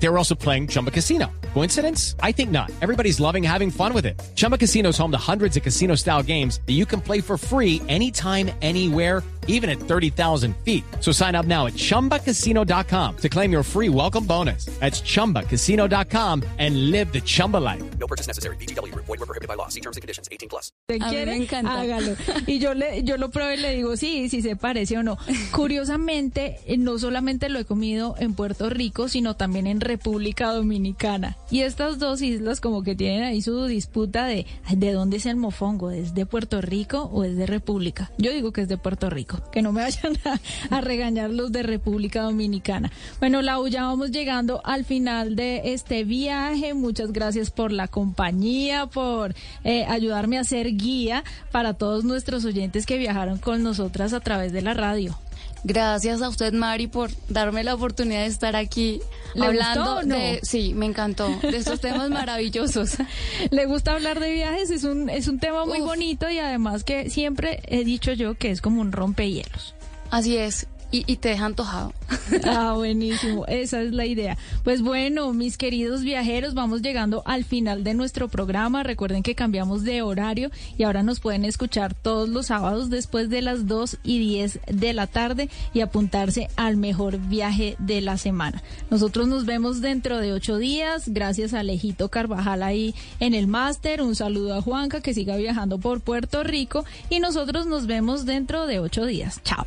They were also playing Chumba Casino. Coincidence? I think not. Everybody's loving having fun with it. Chumba Casino is home to hundreds of casino style games that you can play for free anytime, anywhere, even at 30,000 feet. So sign up now at chumbacasino.com to claim your free welcome bonus. That's chumbacasino.com and live the Chumba life. No purchase necessary. BGW. Void were prohibited by law. See terms and conditions. 18 plus. usted A quiere, me encanta. hágalo. Y yo le, yo lo pruebo y le digo, sí, si se parece o no. Curiosamente, eh, no solamente lo he comido en Puerto Rico, sino también en República Dominicana. Y estas dos islas como que tienen ahí su disputa de, ¿de dónde es el mofongo? ¿Es de Puerto Rico o es de República? Yo digo que es de Puerto Rico. Que no me vayan a, a regañar los de República Dominicana. Bueno, Lau, ya vamos llegando al final de este viaje. Muchas gracias por la compañía, por eh, ayudarme a ser guía para todos nuestros oyentes que viajaron con nosotras a través de la radio. Gracias a usted, Mari, por darme la oportunidad de estar aquí ¿Le hablando no? de... Sí, me encantó. De estos temas maravillosos. ¿Le gusta hablar de viajes? Es un, es un tema muy Uf. bonito y además que siempre he dicho yo que es como un rompehielos. Así es. Y, te deja antojado. Ah, buenísimo, esa es la idea. Pues bueno, mis queridos viajeros, vamos llegando al final de nuestro programa. Recuerden que cambiamos de horario y ahora nos pueden escuchar todos los sábados después de las 2 y 10 de la tarde y apuntarse al mejor viaje de la semana. Nosotros nos vemos dentro de ocho días. Gracias a Alejito Carvajal ahí en el máster. Un saludo a Juanca que siga viajando por Puerto Rico y nosotros nos vemos dentro de ocho días. Chao.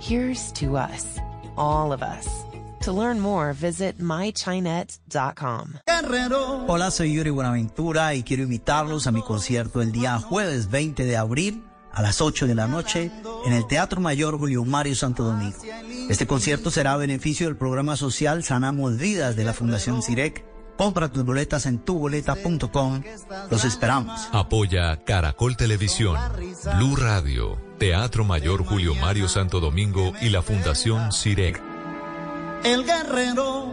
Here's to us, all of us. To learn more, visit mychinet.com. Hola, soy Yuri Buenaventura y quiero invitarlos a mi concierto el día jueves 20 de abril a las 8 de la noche en el Teatro Mayor Julio Mario Santo Domingo. Este concierto será a beneficio del programa social Sanamos Vidas de la Fundación CIREC. Compra tus boletas en tuboleta.com. Los esperamos. Apoya Caracol Televisión, Blue Radio, Teatro Mayor Julio Mario Santo Domingo y la Fundación CIREC. El guerrero.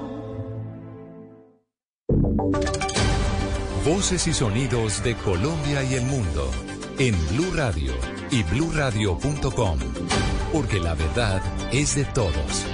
Voces y sonidos de Colombia y el mundo en Blue Radio y bluradio.com, porque la verdad es de todos.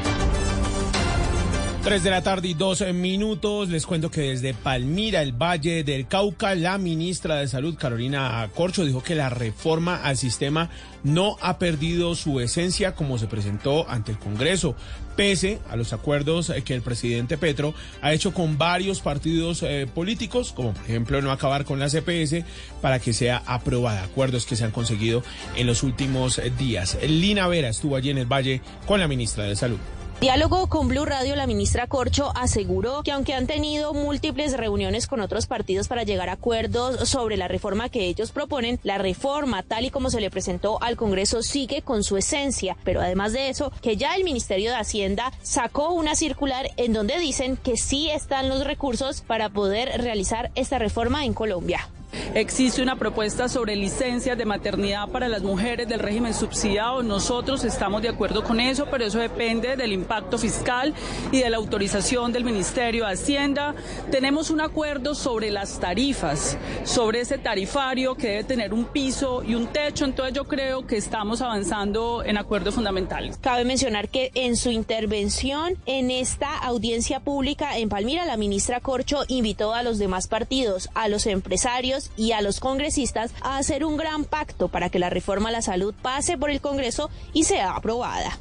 3 de la tarde y 12 minutos. Les cuento que desde Palmira, el Valle del Cauca, la ministra de Salud, Carolina Corcho, dijo que la reforma al sistema no ha perdido su esencia como se presentó ante el Congreso, pese a los acuerdos eh, que el presidente Petro ha hecho con varios partidos eh, políticos, como por ejemplo no acabar con la CPS, para que sea aprobada. Acuerdos que se han conseguido en los últimos días. Lina Vera estuvo allí en el Valle con la ministra de Salud. Diálogo con Blue Radio, la ministra Corcho aseguró que aunque han tenido múltiples reuniones con otros partidos para llegar a acuerdos sobre la reforma que ellos proponen, la reforma tal y como se le presentó al Congreso sigue con su esencia. Pero además de eso, que ya el Ministerio de Hacienda sacó una circular en donde dicen que sí están los recursos para poder realizar esta reforma en Colombia. Existe una propuesta sobre licencias de maternidad para las mujeres del régimen subsidiado. Nosotros estamos de acuerdo con eso, pero eso depende del impacto fiscal y de la autorización del Ministerio de Hacienda. Tenemos un acuerdo sobre las tarifas, sobre ese tarifario que debe tener un piso y un techo. Entonces yo creo que estamos avanzando en acuerdos fundamentales. Cabe mencionar que en su intervención en esta audiencia pública en Palmira, la ministra Corcho invitó a los demás partidos, a los empresarios y a los congresistas a hacer un gran pacto para que la reforma a la salud pase por el Congreso y sea aprobada.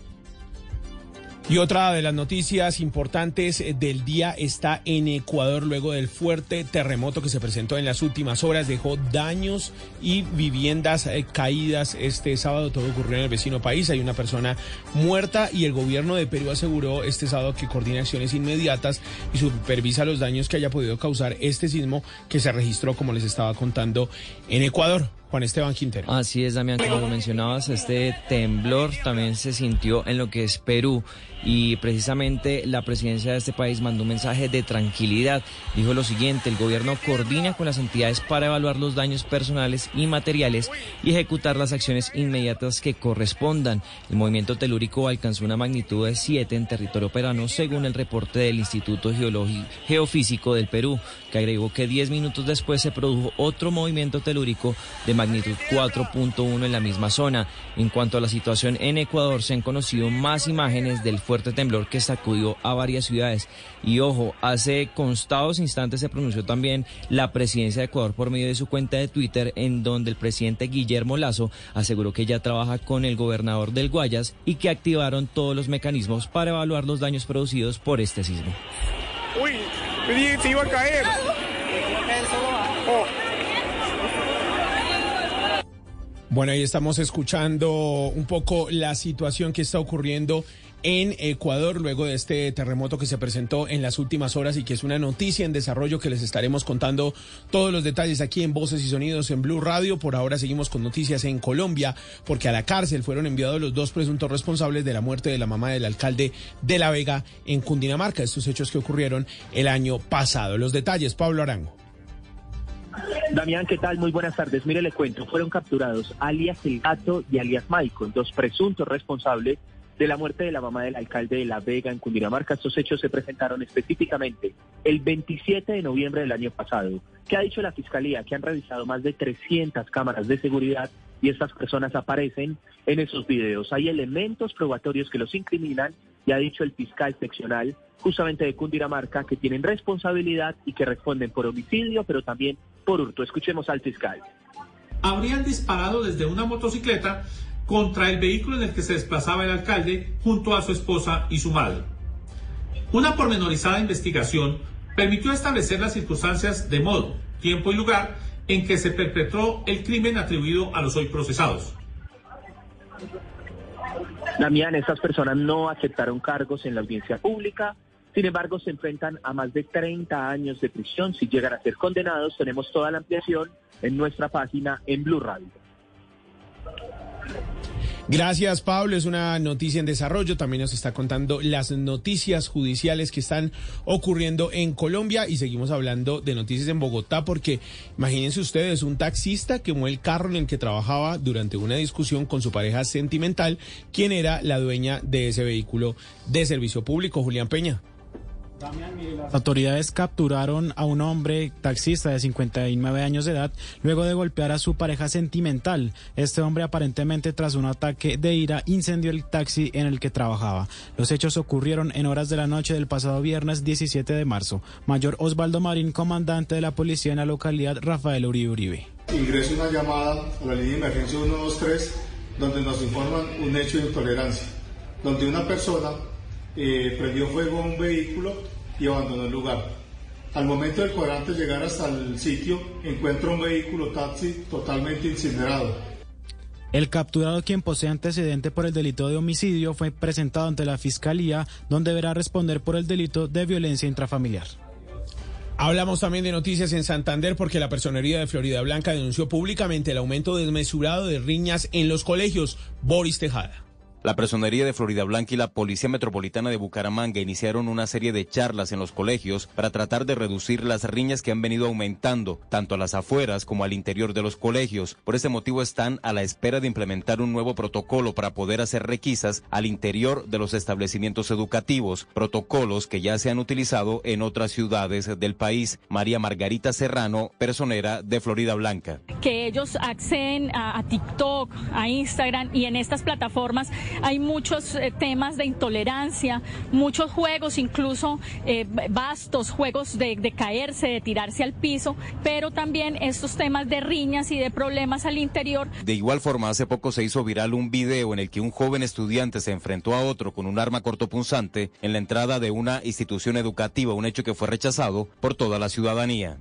Y otra de las noticias importantes eh, del día está en Ecuador luego del fuerte terremoto que se presentó en las últimas horas. Dejó daños y viviendas eh, caídas este sábado. Todo ocurrió en el vecino país. Hay una persona muerta y el gobierno de Perú aseguró este sábado que coordina acciones inmediatas y supervisa los daños que haya podido causar este sismo que se registró, como les estaba contando, en Ecuador. Juan Esteban Quintero. Así es, Damián, como lo mencionabas, este temblor también se sintió en lo que es Perú y precisamente la presidencia de este país mandó un mensaje de tranquilidad. Dijo lo siguiente, el gobierno coordina con las entidades para evaluar los daños personales y materiales y ejecutar las acciones inmediatas que correspondan. El movimiento telúrico alcanzó una magnitud de 7 en territorio peruano según el reporte del Instituto Geofísico del Perú, que agregó que 10 minutos después se produjo otro movimiento telúrico de magnitud 4.1 en la misma zona. En cuanto a la situación en Ecuador, se han conocido más imágenes del fuerte temblor que sacudió a varias ciudades. Y ojo, hace constados instantes se pronunció también la presidencia de Ecuador por medio de su cuenta de Twitter, en donde el presidente Guillermo Lazo aseguró que ya trabaja con el gobernador del Guayas y que activaron todos los mecanismos para evaluar los daños producidos por este sismo. Uy, se iba a caer. Oh. Bueno, ahí estamos escuchando un poco la situación que está ocurriendo en Ecuador luego de este terremoto que se presentó en las últimas horas y que es una noticia en desarrollo que les estaremos contando todos los detalles aquí en Voces y Sonidos en Blue Radio. Por ahora seguimos con noticias en Colombia porque a la cárcel fueron enviados los dos presuntos responsables de la muerte de la mamá del alcalde de La Vega en Cundinamarca. Estos hechos que ocurrieron el año pasado. Los detalles, Pablo Arango. Damián, ¿qué tal? Muy buenas tardes. Mire, le cuento, fueron capturados alias El Gato y alias Michael, dos presuntos responsables de la muerte de la mamá del alcalde de La Vega en Cundinamarca. Estos hechos se presentaron específicamente el 27 de noviembre del año pasado. ¿Qué ha dicho la Fiscalía? Que han revisado más de 300 cámaras de seguridad y estas personas aparecen en esos videos. Hay elementos probatorios que los incriminan y ha dicho el fiscal seccional justamente de Cundinamarca que tienen responsabilidad y que responden por homicidio, pero también por hurto. Escuchemos al fiscal. Habrían disparado desde una motocicleta contra el vehículo en el que se desplazaba el alcalde junto a su esposa y su madre. Una pormenorizada investigación permitió establecer las circunstancias de modo, tiempo y lugar en que se perpetró el crimen atribuido a los hoy procesados. Damián, estas personas no aceptaron cargos en la audiencia pública, sin embargo se enfrentan a más de 30 años de prisión. Si llegan a ser condenados, tenemos toda la ampliación en nuestra página en Blue Radio. Gracias, Pablo. Es una noticia en desarrollo. También nos está contando las noticias judiciales que están ocurriendo en Colombia y seguimos hablando de noticias en Bogotá porque imagínense ustedes un taxista quemó el carro en el que trabajaba durante una discusión con su pareja sentimental, quien era la dueña de ese vehículo de servicio público, Julián Peña. Las autoridades capturaron a un hombre taxista de 59 años de edad luego de golpear a su pareja sentimental. Este hombre aparentemente tras un ataque de ira incendió el taxi en el que trabajaba. Los hechos ocurrieron en horas de la noche del pasado viernes 17 de marzo. Mayor Osvaldo Marín, comandante de la policía en la localidad Rafael Uribe Uribe. Ingreso una llamada a la línea de emergencia 123 donde nos informan un hecho de intolerancia, donde una persona eh, prendió fuego a un vehículo y abandonó el lugar. Al momento del cuadrante llegar hasta el sitio, encuentra un vehículo taxi totalmente incinerado. El capturado quien posee antecedente por el delito de homicidio fue presentado ante la Fiscalía, donde deberá responder por el delito de violencia intrafamiliar. Hablamos también de noticias en Santander porque la Personería de Florida Blanca denunció públicamente el aumento desmesurado de riñas en los colegios. Boris Tejada. La Personería de Florida Blanca y la Policía Metropolitana de Bucaramanga iniciaron una serie de charlas en los colegios para tratar de reducir las riñas que han venido aumentando, tanto a las afueras como al interior de los colegios. Por ese motivo están a la espera de implementar un nuevo protocolo para poder hacer requisas al interior de los establecimientos educativos, protocolos que ya se han utilizado en otras ciudades del país. María Margarita Serrano, personera de Florida Blanca. Que ellos acceden a, a TikTok, a Instagram y en estas plataformas hay muchos eh, temas de intolerancia, muchos juegos, incluso eh, vastos, juegos de, de caerse, de tirarse al piso, pero también estos temas de riñas y de problemas al interior. De igual forma, hace poco se hizo viral un video en el que un joven estudiante se enfrentó a otro con un arma cortopunzante en la entrada de una institución educativa, un hecho que fue rechazado por toda la ciudadanía.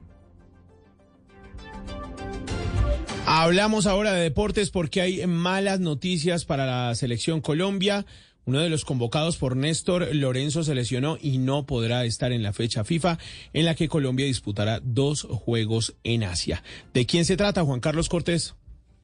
Hablamos ahora de deportes porque hay malas noticias para la selección Colombia. Uno de los convocados por Néstor Lorenzo se lesionó y no podrá estar en la fecha FIFA en la que Colombia disputará dos juegos en Asia. ¿De quién se trata, Juan Carlos Cortés?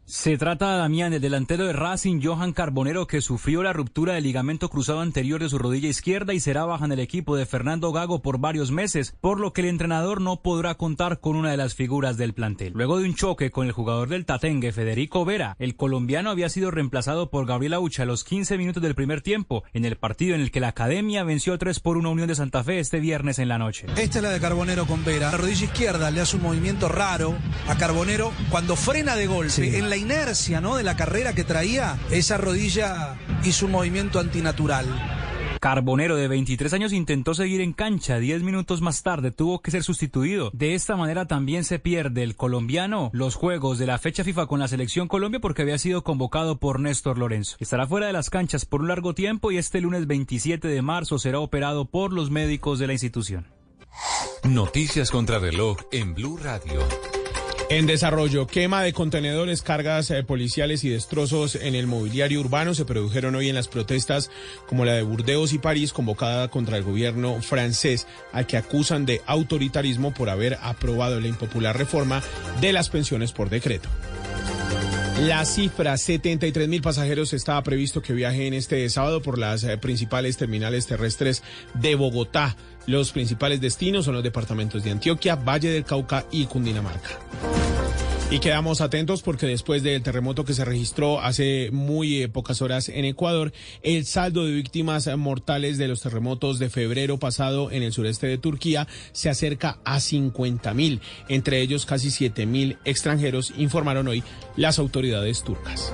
Se trata de Damián, el delantero de Racing, Johan Carbonero, que sufrió la ruptura del ligamento cruzado anterior de su rodilla izquierda y será baja en el equipo de Fernando Gago por varios meses, por lo que el entrenador no podrá contar con una de las figuras del plantel. Luego de un choque con el jugador del Tatengue, Federico Vera, el colombiano había sido reemplazado por Gabriel Aucha a los 15 minutos del primer tiempo, en el partido en el que la Academia venció 3 por 1 Unión de Santa Fe este viernes en la noche. Esta es la de Carbonero con Vera. La rodilla izquierda le hace un movimiento raro a Carbonero cuando frena de golpe. En la inercia ¿no? de la carrera que traía, esa rodilla hizo un movimiento antinatural. Carbonero de 23 años intentó seguir en cancha, 10 minutos más tarde tuvo que ser sustituido. De esta manera también se pierde el colombiano los juegos de la fecha FIFA con la selección Colombia porque había sido convocado por Néstor Lorenzo. Estará fuera de las canchas por un largo tiempo y este lunes 27 de marzo será operado por los médicos de la institución. Noticias contra reloj en Blue Radio. En desarrollo, quema de contenedores, cargas eh, policiales y destrozos en el mobiliario urbano se produjeron hoy en las protestas como la de Burdeos y París convocada contra el gobierno francés, al que acusan de autoritarismo por haber aprobado la impopular reforma de las pensiones por decreto. La cifra, 73 mil pasajeros, estaba previsto que viajen este sábado por las eh, principales terminales terrestres de Bogotá. Los principales destinos son los departamentos de Antioquia, Valle del Cauca y Cundinamarca. Y quedamos atentos porque después del terremoto que se registró hace muy eh, pocas horas en Ecuador, el saldo de víctimas mortales de los terremotos de febrero pasado en el sureste de Turquía se acerca a 50 mil, entre ellos casi 7 mil extranjeros, informaron hoy las autoridades turcas.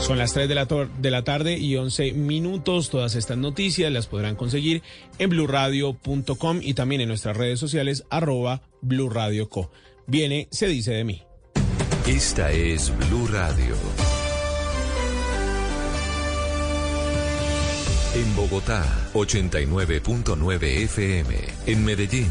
Son las 3 de la, de la, tarde y 11 minutos. Todas estas noticias las podrán conseguir en blurradio.com y también en nuestras redes sociales arroba blurradioco. Viene, se dice de mí. Esta es Blue Radio. En Bogotá, 89.9 FM. En Medellín.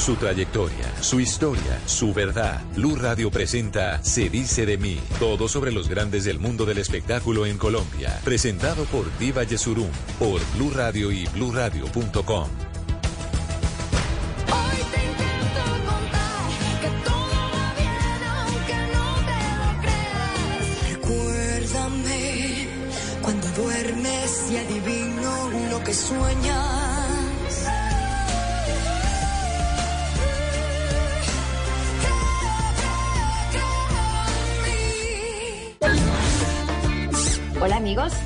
Su trayectoria, su historia, su verdad. Blue Radio presenta Se dice de mí. Todo sobre los grandes del mundo del espectáculo en Colombia. Presentado por Diva Yesurum, por Blue Radio y bluradio.com.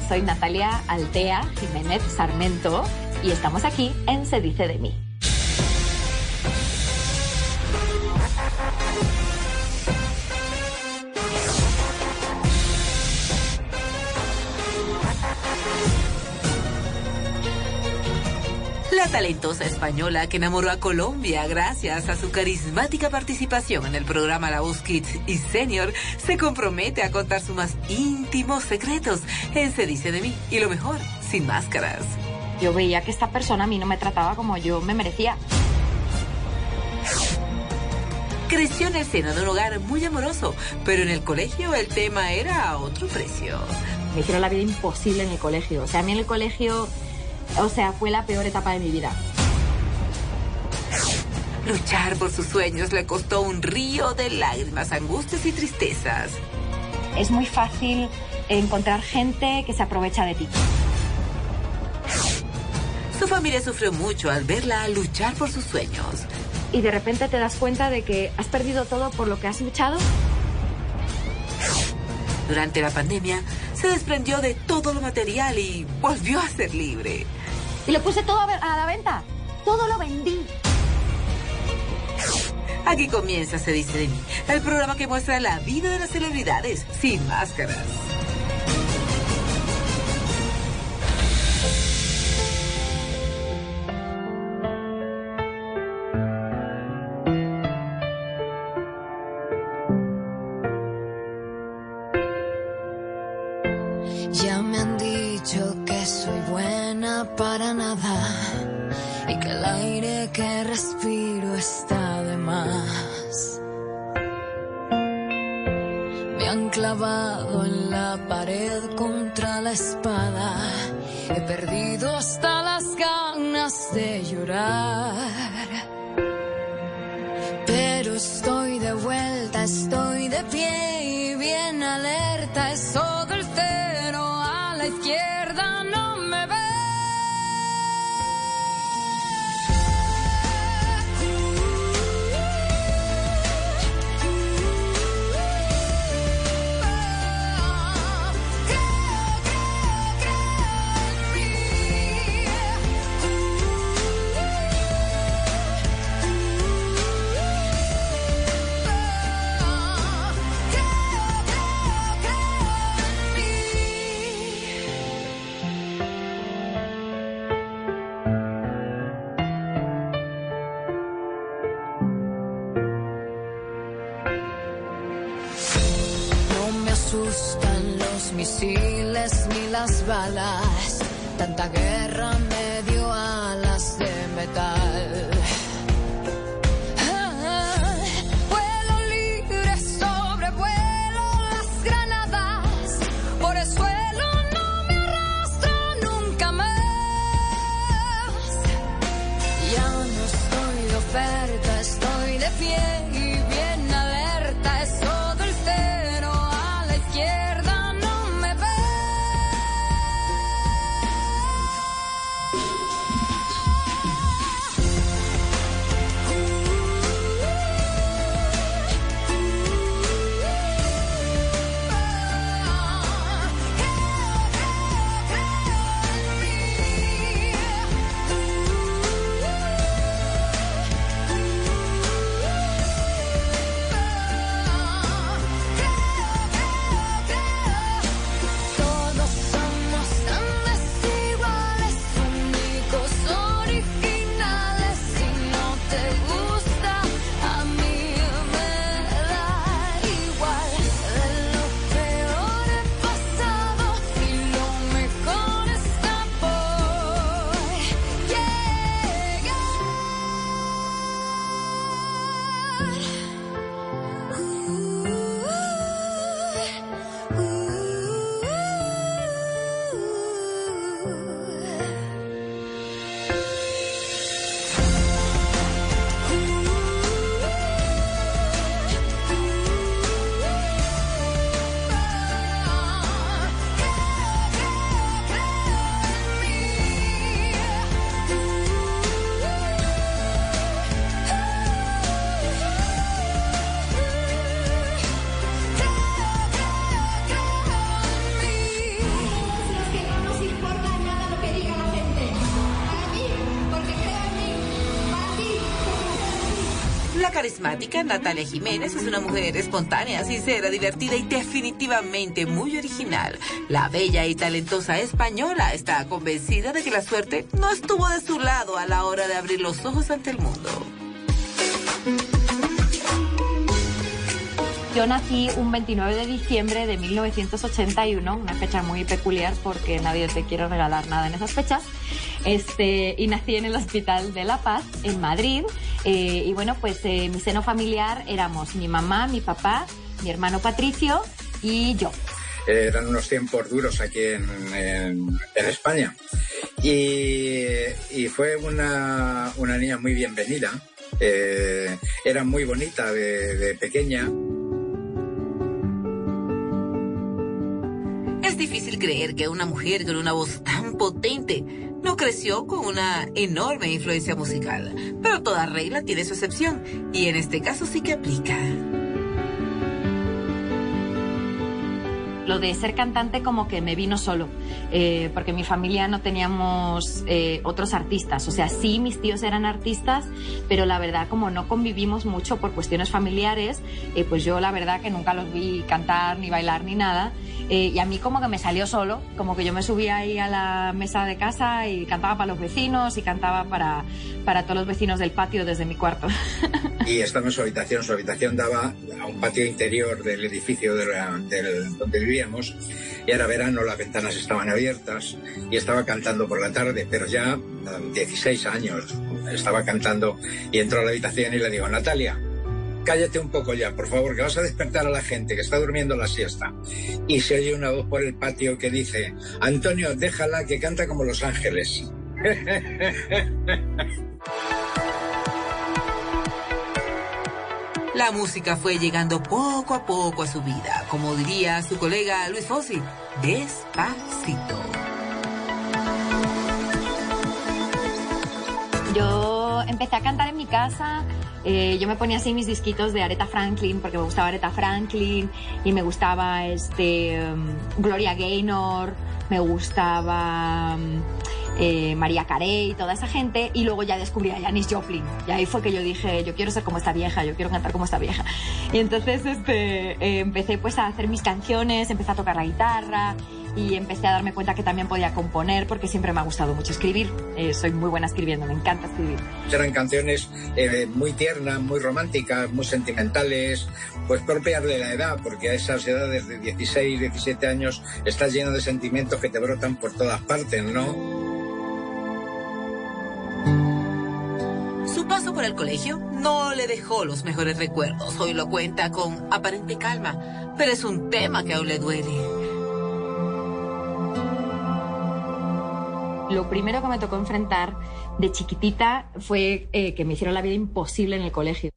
soy Natalia Altea Jiménez Sarmento y estamos aquí en Se dice de mí. Talentosa española que enamoró a Colombia gracias a su carismática participación en el programa La Voz Kids y Senior se compromete a contar sus más íntimos secretos en Se dice de mí y lo mejor, sin máscaras. Yo veía que esta persona a mí no me trataba como yo me merecía. Creció en el seno de un hogar muy amoroso, pero en el colegio el tema era a otro precio. Me hicieron la vida imposible en el colegio. O sea, a mí en el colegio, o sea, fue la peor etapa de mi vida. Luchar por sus sueños le costó un río de lágrimas, angustias y tristezas. Es muy fácil encontrar gente que se aprovecha de ti. Su familia sufrió mucho al verla luchar por sus sueños. Y de repente te das cuenta de que has perdido todo por lo que has luchado. Durante la pandemia se desprendió de todo lo material y volvió a ser libre. Y lo puse todo a la venta. Todo lo vendí. Aquí comienza Se dice de mí, el programa que muestra la vida de las celebridades sin máscaras. Misiles ni las balas. Tanta guerra me dio alas de metal. Natalia Jiménez es una mujer espontánea, sincera, divertida y definitivamente muy original. La bella y talentosa española está convencida de que la suerte no estuvo de su lado a la hora de abrir los ojos ante el mundo. Yo nací un 29 de diciembre de 1981, una fecha muy peculiar porque nadie te quiere regalar nada en esas fechas. Este, y nací en el Hospital de La Paz, en Madrid. Eh, y bueno, pues eh, mi seno familiar éramos mi mamá, mi papá, mi hermano Patricio y yo. Eran unos tiempos duros aquí en, en- en España. Y, y fue una, una niña muy bienvenida. Eh, era muy bonita de, de pequeña. Es difícil creer que una mujer con una voz tan potente no creció con una enorme influencia musical. Pero toda regla tiene su excepción y en este caso sí que aplica. Lo de ser cantante como que me vino solo, eh, porque mi familia no teníamos eh, otros artistas. O sea, sí, mis tíos eran artistas, pero la verdad como no convivimos mucho por cuestiones familiares, eh, pues yo la verdad que nunca los vi cantar ni bailar ni nada. Eh, y a mí como que me salió solo, como que yo me subía ahí a la mesa de casa y cantaba para los vecinos y cantaba para, para todos los vecinos del patio desde mi cuarto. Y estaba en su habitación. Su habitación daba a un patio interior del edificio donde vivíamos. Y era verano, las ventanas estaban abiertas y estaba cantando por la tarde, pero ya um, 16 años estaba cantando y entró a la habitación y le digo, Natalia, cállate un poco ya, por favor, que vas a despertar a la gente que está durmiendo la siesta. Y se oye una voz por el patio que dice, Antonio, déjala que canta como los ángeles. La música fue llegando poco a poco a su vida, como diría su colega Luis Fossi, despacito. Yo empecé a cantar en mi casa. eh, yo me ponía así mis disquitos de Aretha Franklin porque me gustaba Aretha Franklin y me gustaba este um, Gloria Gaynor, me gustaba um, eh, María Carey y toda esa gente y luego ya descubrí a Janis Joplin y ahí fue que yo dije yo quiero ser como esta vieja, yo quiero cantar como esta vieja y entonces este eh, empecé pues a hacer mis canciones, empecé a tocar la guitarra y empecé a darme cuenta que también podía componer porque siempre me ha gustado mucho escribir. Eh, soy muy buena escribiendo, me encanta escribir. Eran canciones eh, muy tiernas, muy románticas, muy sentimentales, pues propias de la edad, porque a esas edades de 16, 17 años estás lleno de sentimientos que te brotan por todas partes, ¿no? Su paso por el colegio no le dejó los mejores recuerdos. Hoy lo cuenta con aparente calma, pero es un tema que aún le duele. Lo primero que me tocó enfrentar de chiquitita fue eh, que me hicieron la vida imposible en el colegio.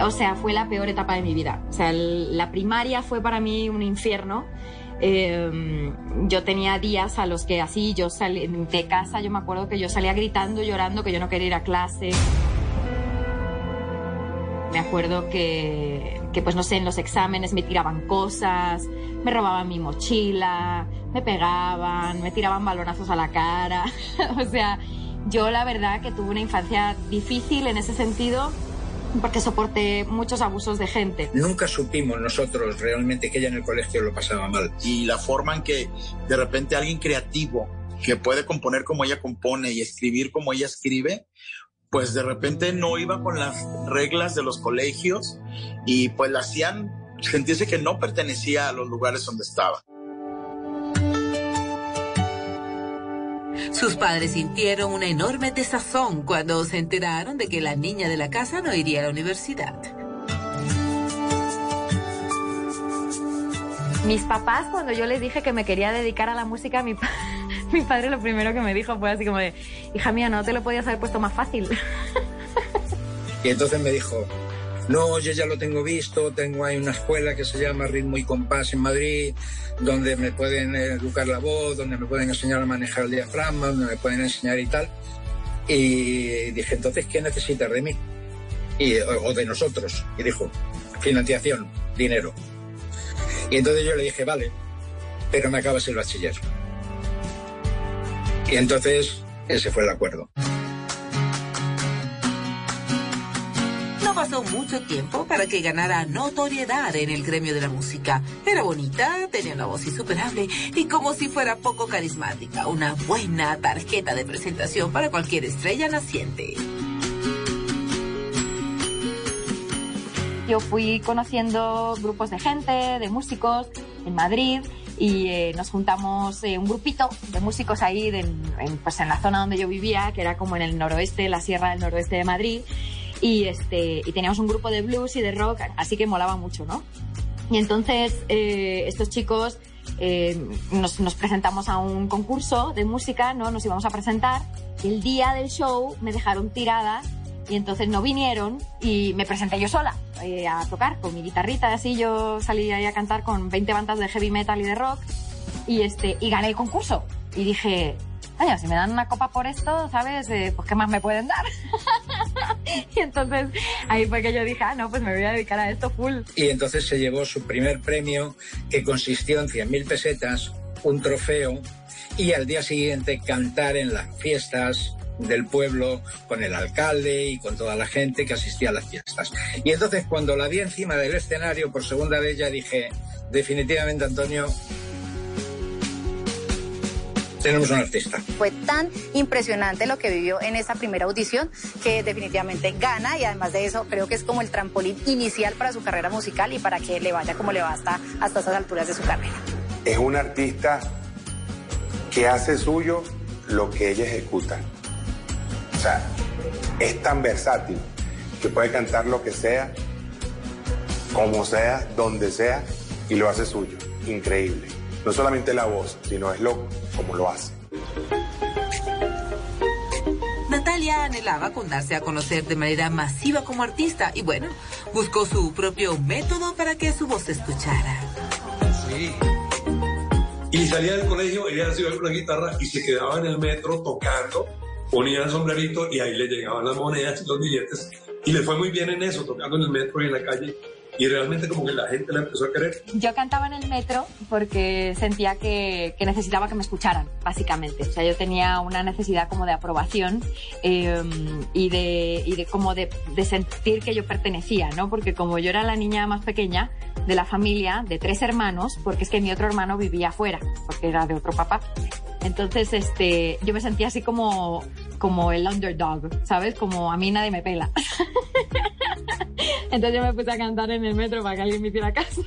O sea, fue la peor etapa de mi vida. O sea, la primaria fue para mí un infierno. Eh, yo tenía días a los que así yo salí de casa, yo me acuerdo que yo salía gritando, llorando, que yo no quería ir a clase. Me acuerdo que, que, pues no sé, en los exámenes me tiraban cosas, me robaban mi mochila, me pegaban, me tiraban balonazos a la cara. o sea, yo la verdad que tuve una infancia difícil en ese sentido porque soporté muchos abusos de gente. Nunca supimos nosotros realmente que ella en el colegio lo pasaba mal. y la forma en que de repente alguien creativo que puede componer como ella compone y escribir como ella escribe, pues de repente no iba con las reglas de los colegios y pues la hacían sentirse que no pertenecía a los lugares donde estaba. Sus padres sintieron una enorme desazón cuando se enteraron de que la niña de la casa no iría a la universidad. Mis papás, cuando yo les dije que me quería dedicar a la música, mi, pa- mi padre lo primero que me dijo fue así como de, hija mía, no te lo podías haber puesto más fácil. Y entonces me dijo, no, yo ya lo tengo visto, tengo ahí una escuela que se llama Ritmo y Compás en Madrid, donde me pueden eh, educar la voz, donde me pueden enseñar a manejar el diafragma, donde me pueden enseñar y tal. Y dije, entonces, ¿qué necesitas de mí? Y, o, o de nosotros. Y dijo, financiación, dinero. Y entonces yo le dije, vale, pero me acabas el bachiller. Y entonces ese fue el acuerdo. Pasó mucho tiempo para que ganara notoriedad en el gremio de la música. Era bonita, tenía una voz insuperable y como si fuera poco carismática, una buena tarjeta de presentación para cualquier estrella naciente. Yo fui conociendo grupos de gente, de músicos en Madrid y eh, nos juntamos eh, un grupito de músicos ahí de- en, pues en la zona donde yo vivía, que era como en el noroeste, la sierra del noroeste de Madrid. Y, este, y teníamos un grupo de blues y de rock, así que molaba mucho, ¿no? Y entonces eh, estos chicos eh, nos, nos presentamos a un concurso de música, ¿no? Nos íbamos a presentar. El día del show me dejaron tirada y entonces no vinieron y me presenté yo sola eh, a tocar con mi guitarrita. Así yo salí ahí a cantar con 20 bandas de heavy metal y de rock y, este, y gané el concurso. Y dije, vaya, si me dan una copa por esto, ¿sabes? Eh, pues qué más me pueden dar. y entonces ahí fue que yo dije, ah, no, pues me voy a dedicar a esto full. Y entonces se llevó su primer premio, que consistió en 100.000 pesetas, un trofeo, y al día siguiente cantar en las fiestas del pueblo con el alcalde y con toda la gente que asistía a las fiestas. Y entonces cuando la vi encima del escenario por segunda vez ya dije, definitivamente Antonio, tenemos un artista. Fue tan impresionante lo que vivió en esa primera audición que definitivamente gana y además de eso creo que es como el trampolín inicial para su carrera musical y para que le vaya como le va hasta, hasta esas alturas de su carrera. Es un artista que hace suyo lo que ella ejecuta. O sea, es tan versátil que puede cantar lo que sea, como sea, donde sea, y lo hace suyo. Increíble. No solamente la voz, sino es lo como lo hace. Natalia anhelaba con darse a conocer de manera masiva como artista y bueno, buscó su propio método para que su voz se escuchara. Y salía del colegio, ella se iba con la guitarra y se quedaba en el metro tocando, ponía el sombrerito y ahí le llegaban las monedas y los billetes. Y le fue muy bien en eso, tocando en el metro y en la calle. Y realmente como que la gente la empezó a querer. Yo cantaba en el metro porque sentía que, que necesitaba que me escucharan, básicamente. O sea, yo tenía una necesidad como de aprobación eh, y de, y de como de, de sentir que yo pertenecía, ¿no? Porque como yo era la niña más pequeña de la familia, de tres hermanos, porque es que mi otro hermano vivía afuera, porque era de otro papá. Entonces, este, yo me sentía así como, como el underdog, ¿sabes? Como a mí nadie me pela. Entonces yo me puse a cantar en el metro para que alguien me hiciera caso.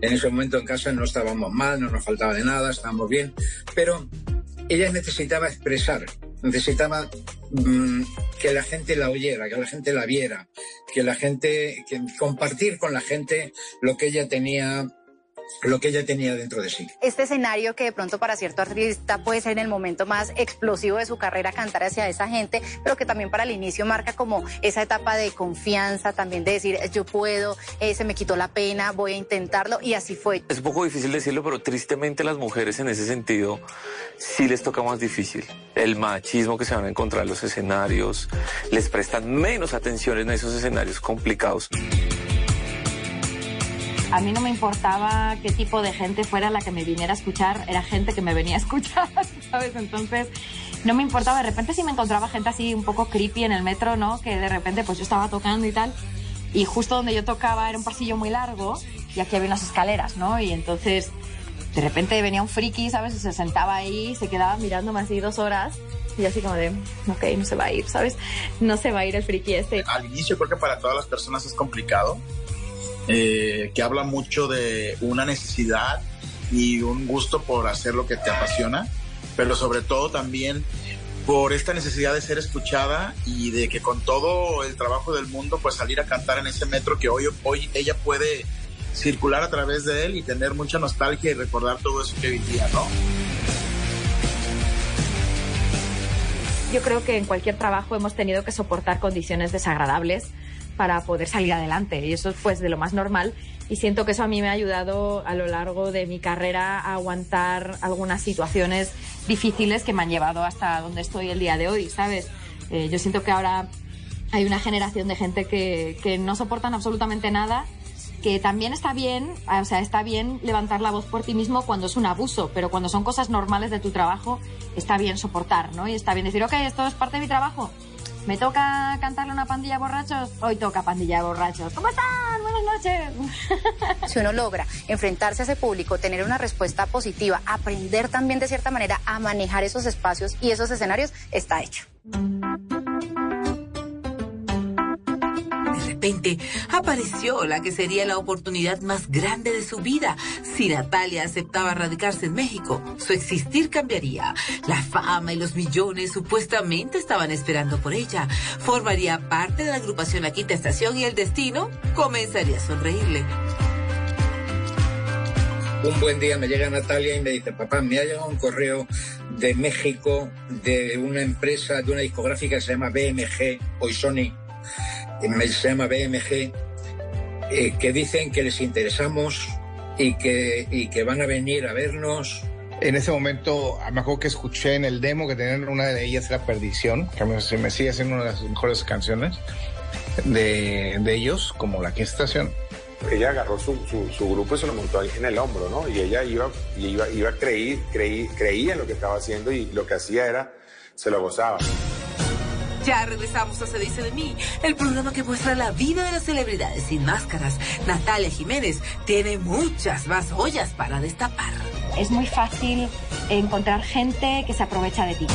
En ese momento en casa no estábamos mal, no nos faltaba de nada, estábamos bien, pero ella necesitaba expresar, necesitaba mm, que la gente la oyera, que la gente la viera, que la gente, que compartir con la gente lo que ella tenía, lo que ella tenía dentro de sí. Este escenario que de pronto para cierto artista puede ser en el momento más explosivo de su carrera cantar hacia esa gente, pero que también para el inicio marca como esa etapa de confianza, también de decir yo puedo, eh, se me quitó la pena, voy a intentarlo y así fue. Es un poco difícil decirlo, pero tristemente las mujeres en ese sentido sí les toca más difícil. El machismo que se van a encontrar en los escenarios, les prestan menos atención en esos escenarios complicados. A mí no me importaba qué tipo de gente fuera la que me viniera a escuchar, era gente que me venía a escuchar, ¿sabes? Entonces, no me importaba. De repente si me encontraba gente así un poco creepy en el metro, ¿no? Que de repente pues yo estaba tocando y tal. Y justo donde yo tocaba era un pasillo muy largo y aquí había unas escaleras, ¿no? Y entonces de repente venía un friki, ¿sabes? Y se sentaba ahí, se quedaba mirándome así dos horas. Y así como de, ok, no se va a ir, ¿sabes? No se va a ir el friki este. Al inicio creo que para todas las personas es complicado, eh, que habla mucho de una necesidad y un gusto por hacer lo que te apasiona, pero sobre todo también por esta necesidad de ser escuchada y de que con todo el trabajo del mundo, pues salir a cantar en ese metro que hoy, hoy ella puede circular a través de él y tener mucha nostalgia y recordar todo eso que vivía, ¿no? Yo creo que en cualquier trabajo hemos tenido que soportar condiciones desagradables para poder salir adelante y eso es pues de lo más normal y siento que eso a mí me ha ayudado a lo largo de mi carrera a aguantar algunas situaciones difíciles que me han llevado hasta donde estoy el día de hoy, ¿sabes? Eh, yo siento que ahora hay una generación de gente que, que no soportan absolutamente nada que también está bien, o sea, está bien levantar la voz por ti mismo cuando es un abuso, pero cuando son cosas normales de tu trabajo, está bien soportar, ¿no? Y está bien decir, ok, esto es parte de mi trabajo, ¿Me toca cantarle una pandilla borrachos? Hoy toca pandilla borrachos. ¿Cómo están? Buenas noches. Si uno logra enfrentarse a ese público, tener una respuesta positiva, aprender también de cierta manera a manejar esos espacios y esos escenarios, está hecho. Repente apareció la que sería la oportunidad más grande de su vida. Si Natalia aceptaba radicarse en México, su existir cambiaría. La fama y los millones supuestamente estaban esperando por ella. Formaría parte de la agrupación La Quinta Estación y el destino comenzaría a sonreírle. Un buen día me llega Natalia y me dice, papá, me ha llegado un correo de México de una empresa, de una discográfica que se llama BMG, hoy Sony, se llama BMG, eh, que dicen que les interesamos y que, y que van a venir a vernos. En ese momento, me acuerdo que escuché en el demo que tenían una de ellas era Perdición, que me, se me sigue siendo una de las mejores canciones de, de ellos, como La Quinta Estación. Ella agarró su, su, su grupo y se lo montó ahí en el hombro, ¿no? Y ella iba, y iba, iba creí, creí, creía en lo que estaba haciendo y lo que hacía era, se lo gozaba. Ya regresamos a Se dice de mí, el programa que muestra la vida de las celebridades sin máscaras. Natalia Jiménez tiene muchas más joyas para destapar. Es muy fácil encontrar gente que se aprovecha de ti.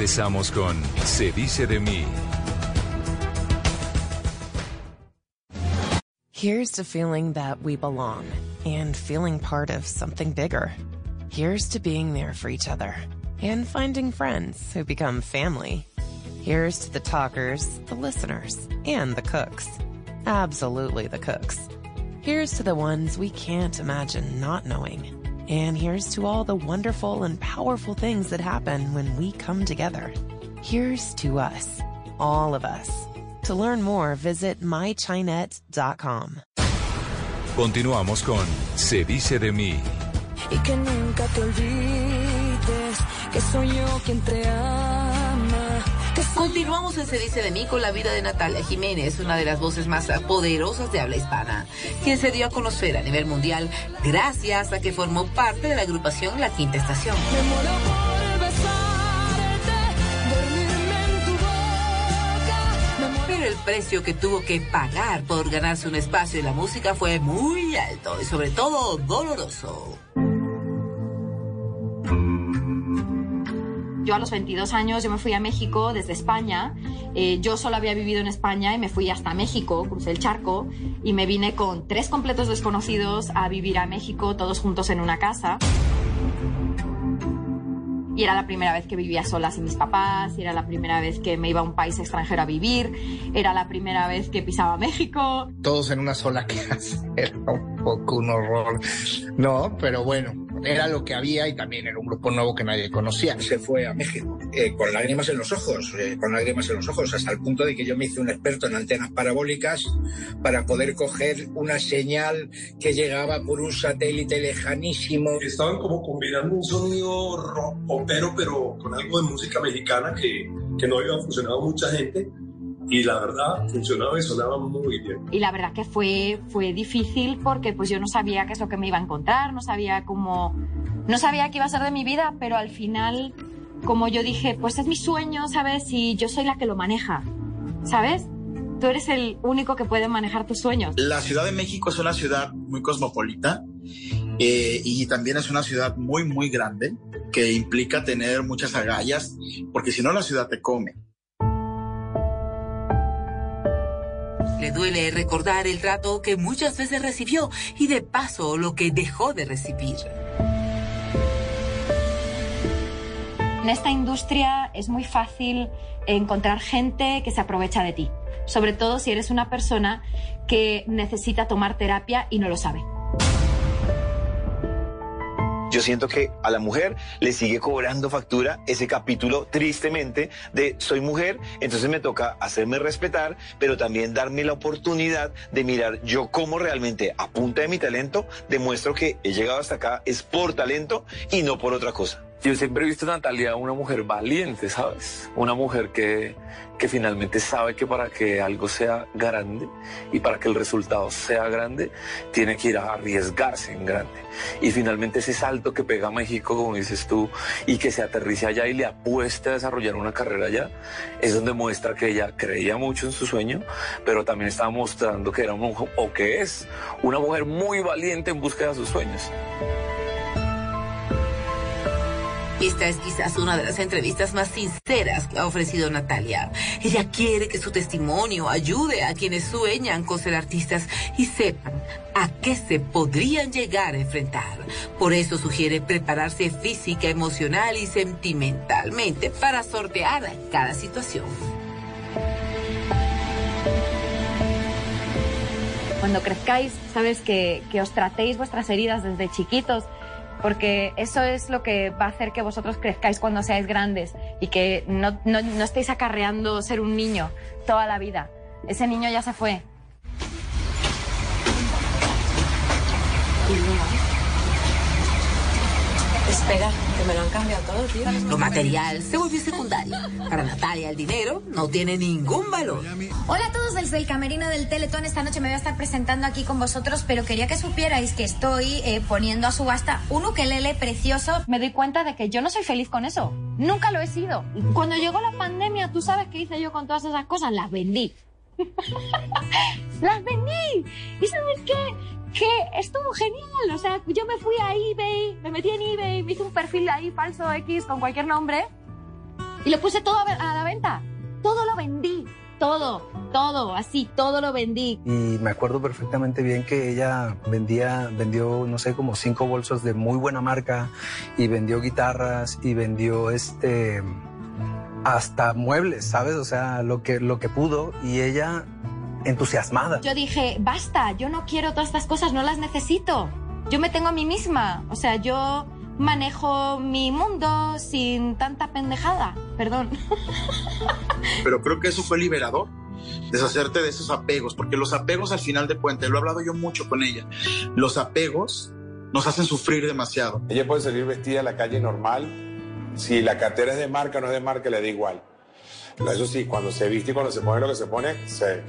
Regresamos con Se dice de mí. Here's to feeling that we belong and feeling part of something bigger. Here's to being there for each other and finding friends who become family. Here's to the talkers, the listeners, and the cooks. Absolutely the cooks. Here's to the ones we can't imagine not knowing. And here's to all the wonderful and powerful things that happen when we come together. Here's to us, all of us. To learn more, visit mychinet.com. Continuamos con Se dice de mí. Y que nunca te olvides que soy yo quien te ama. Continuamos en Se dice de mí con la vida de Natalia Jiménez, una de las voces más poderosas de habla hispana, quien se dio a conocer a nivel mundial gracias a que formó parte de la agrupación La Quinta Estación. Pero el precio que tuvo que pagar por ganarse un espacio en la música fue muy alto y sobre todo doloroso. Yo a los 22 años yo me fui a México desde España. Eh, yo solo había vivido en España y me fui hasta México, crucé el charco y me vine con tres completos desconocidos a vivir a México, todos juntos en una casa. Y era la primera vez que vivía sola sin mis papás, y era la primera vez que me iba a un país extranjero a vivir, era la primera vez que pisaba México. Todos en una sola casa. Era un poco un horror. No, pero bueno, era lo que había y también era un grupo nuevo que nadie conocía. Se fue a México eh, con lágrimas en los ojos, eh, con lágrimas en los ojos, hasta el punto de que yo me hice un experto en antenas parabólicas para poder coger una señal que llegaba por un satélite lejanísimo. Estaban como combinando un sonido rock popero, pero con algo de música mexicana que, que no había funcionado mucha gente. Y la verdad, funcionaba y sonaba muy bien. Y la verdad que fue, fue difícil porque pues yo no sabía qué es lo que me iba a encontrar, no sabía cómo, no sabía qué iba a ser de mi vida, pero al final, como yo dije, pues es mi sueño, ¿sabes? Y yo soy la que lo maneja, ¿sabes? Tú eres el único que puede manejar tus sueños. La Ciudad de México es una ciudad muy cosmopolita eh, y también es una ciudad muy, muy grande que implica tener muchas agallas, porque si no la ciudad te come. Le duele recordar el trato que muchas veces recibió y de paso lo que dejó de recibir. En esta industria es muy fácil encontrar gente que se aprovecha de ti, sobre todo si eres una persona que necesita tomar terapia y no lo sabe. Yo siento que a la mujer le sigue cobrando factura ese capítulo tristemente de soy mujer, entonces me toca hacerme respetar, pero también darme la oportunidad de mirar yo cómo realmente a punta de mi talento demuestro que he llegado hasta acá es por talento y no por otra cosa. Yo siempre he visto a Natalia una mujer valiente, ¿sabes? Una mujer que, que finalmente sabe que para que algo sea grande y para que el resultado sea grande, tiene que ir a arriesgarse en grande. Y finalmente ese salto que pega a México, como dices tú, y que se aterrice allá y le apueste a desarrollar una carrera allá, es donde muestra que ella creía mucho en su sueño, pero también estaba mostrando que era mujer, o que es una mujer muy valiente en búsqueda de sus sueños. Esta es quizás una de las entrevistas más sinceras que ha ofrecido Natalia. Ella quiere que su testimonio ayude a quienes sueñan con ser artistas y sepan a qué se podrían llegar a enfrentar. Por eso sugiere prepararse física, emocional y sentimentalmente para sortear cada situación. Cuando crezcáis, sabes que, que os tratéis vuestras heridas desde chiquitos, porque eso es lo que va a hacer que vosotros crezcáis cuando seáis grandes y que no, no, no estéis acarreando ser un niño toda la vida. Ese niño ya se fue. Espera, que me lo han cambiado todo, tío. Lo material se volvió secundario. Para Natalia el dinero no tiene ningún valor. Hola a todos desde el camerino del Teletón. Esta noche me voy a estar presentando aquí con vosotros, pero quería que supierais que estoy eh, poniendo a subasta un ukelele precioso. Me doy cuenta de que yo no soy feliz con eso. Nunca lo he sido. Cuando llegó la pandemia, ¿tú sabes qué hice yo con todas esas cosas? Las vendí. Las vendí. ¿Y sabes qué? Que estuvo genial. O sea, yo me fui a eBay, me metí en eBay, me hice un perfil ahí falso X con cualquier nombre Y lo puse todo a, la venta. Todo lo vendí. Todo, todo, así, todo lo vendí. Y me acuerdo perfectamente bien que ella vendía, vendió, no sé, como cinco bolsos de muy buena marca y vendió guitarras y vendió este hasta muebles, ¿sabes? O sea, lo que, lo que pudo y ella entusiasmada. Yo dije, basta, yo no quiero todas estas cosas, no las necesito. Yo me tengo a mí misma. O sea, yo manejo mi mundo sin tanta pendejada. Perdón. Pero creo que eso fue liberador, deshacerte de esos apegos, porque los apegos al final de cuentas, lo he hablado yo mucho con ella, los apegos nos hacen sufrir demasiado. Ella puede salir vestida a la calle normal. Si la cartera es de marca o no es de marca, le da igual. Eso sí, cuando se viste y cuando se pone lo que se pone, se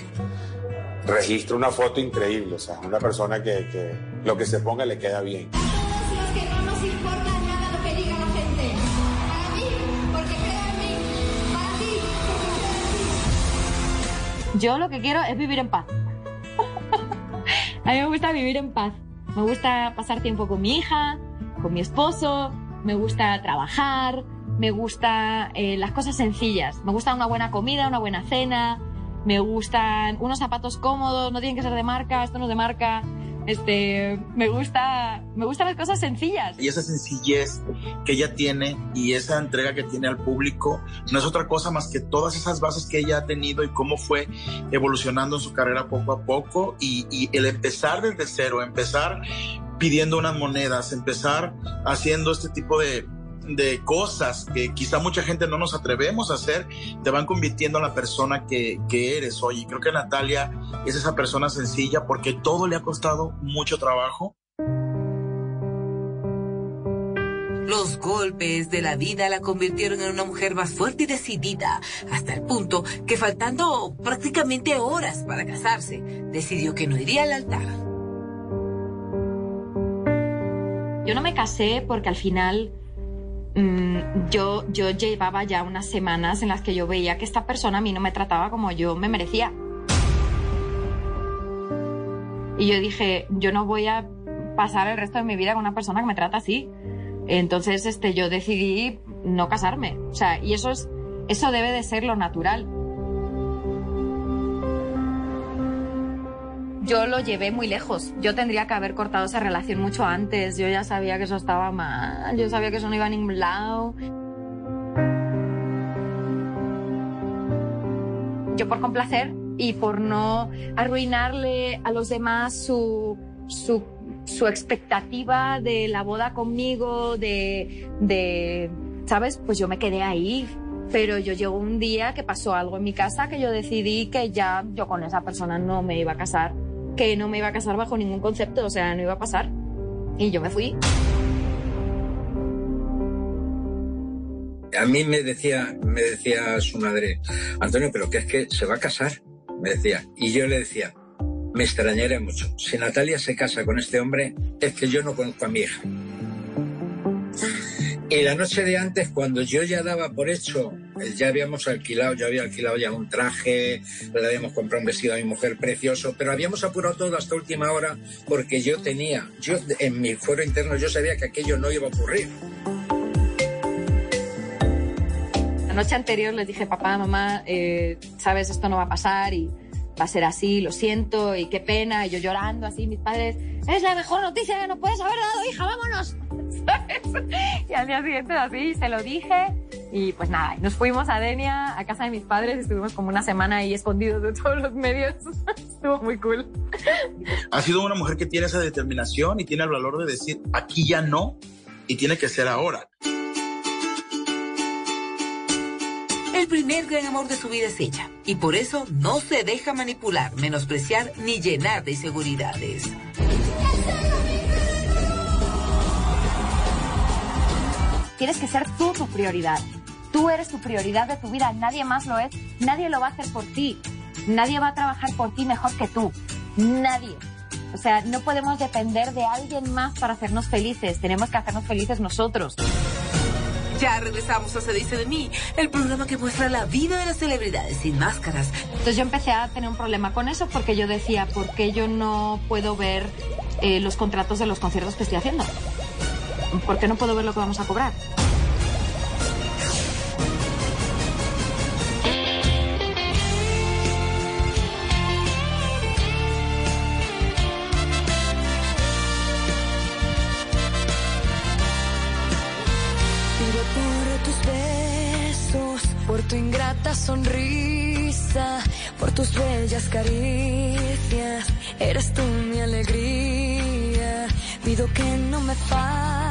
registra una foto increíble. O sea, una persona que, que lo que se ponga le queda bien. Yo lo que quiero es vivir en paz. A mí me gusta vivir en paz. Me gusta pasar tiempo con mi hija, con mi esposo, me gusta trabajar, me gusta eh, las cosas sencillas. Me gusta una buena comida, una buena cena, me gustan unos zapatos cómodos, no tienen que ser de marca, esto no es de marca. Este, me gusta, me gustan las cosas sencillas. Y esa sencillez que ella tiene y esa entrega que tiene al público no es otra cosa más que todas esas bases que ella ha tenido y cómo fue evolucionando en su carrera poco a poco y, y el empezar desde cero, empezar pidiendo unas monedas, empezar haciendo este tipo de, de cosas que quizá mucha gente no nos atrevemos a hacer, te van convirtiendo en la persona que, que eres hoy. Y creo que Natalia es esa persona sencilla porque todo le ha costado mucho trabajo. Los golpes de la vida la convirtieron en una mujer más fuerte y decidida, hasta el punto que faltando prácticamente horas para casarse, decidió que no iría al altar. Yo no me casé porque al final yo, yo llevaba ya unas semanas en las que yo veía que esta persona a mí no me trataba como yo me merecía. Y yo dije, yo no voy a pasar el resto de mi vida con una persona que me trata así. Entonces, este, yo decidí no casarme. O sea, y eso es, eso debe de ser lo natural. Yo lo llevé muy lejos. Yo tendría que haber cortado esa relación mucho antes. Yo ya sabía que eso estaba mal. Yo sabía que eso no iba a ningún lado. Yo por complacer y por no arruinarle a los demás su, su, su expectativa de la boda conmigo, de, de, ¿sabes? Pues yo me quedé ahí. Pero yo llegó un día que pasó algo en mi casa que yo decidí que ya yo con esa persona no me iba a casar, que no me iba a casar bajo ningún concepto, o sea, no iba a pasar. Y yo me fui. A mí me decía, me decía su madre, Antonio, pero que es que se va a casar, me decía. Y yo le decía, me extrañaría mucho. Si Natalia se casa con este hombre, es que yo no conozco a mi hija. Y la noche de antes, cuando yo ya daba por hecho, eh, ya habíamos alquilado, yo había alquilado ya un traje, le habíamos comprado un vestido a mi mujer precioso, pero habíamos apurado todo hasta última hora porque yo tenía, yo en mi fuero interno yo sabía que aquello no iba a ocurrir. La noche anterior les dije, papá, mamá, eh, sabes, esto no va a pasar y va a ser así, lo siento y qué pena. Y yo llorando así, mis padres, es la mejor noticia que nos puedes haber dado, hija, vámonos. ¿Sabes? Y al día siguiente así se lo dije y pues nada, nos fuimos a Denia, a casa de mis padres, estuvimos como una semana ahí escondidos de todos los medios. Estuvo muy cool. Ha sido una mujer que tiene esa determinación y tiene el valor de decir, aquí ya no, y tiene que ser ahora. El primer gran amor de su vida es ella, y por eso no se deja manipular, menospreciar ni llenar de inseguridades. Tienes que ser tú tu prioridad. Tú eres tu prioridad de tu vida, nadie más lo es. Nadie lo va a hacer por ti. Nadie va a trabajar por ti mejor que tú. Nadie. O sea, no podemos depender de alguien más para hacernos felices. Tenemos que hacernos felices nosotros. Ya regresamos a Se dice de mí, el programa que muestra la vida de las celebridades sin máscaras. Entonces yo empecé a tener un problema con eso porque yo decía, ¿por qué yo no puedo ver eh, los contratos de los conciertos que estoy haciendo? ¿Por qué no puedo ver lo que vamos a cobrar? por tu ingrata sonrisa, por tus bellas caricias. Eres tú mi alegría, pido que no me falles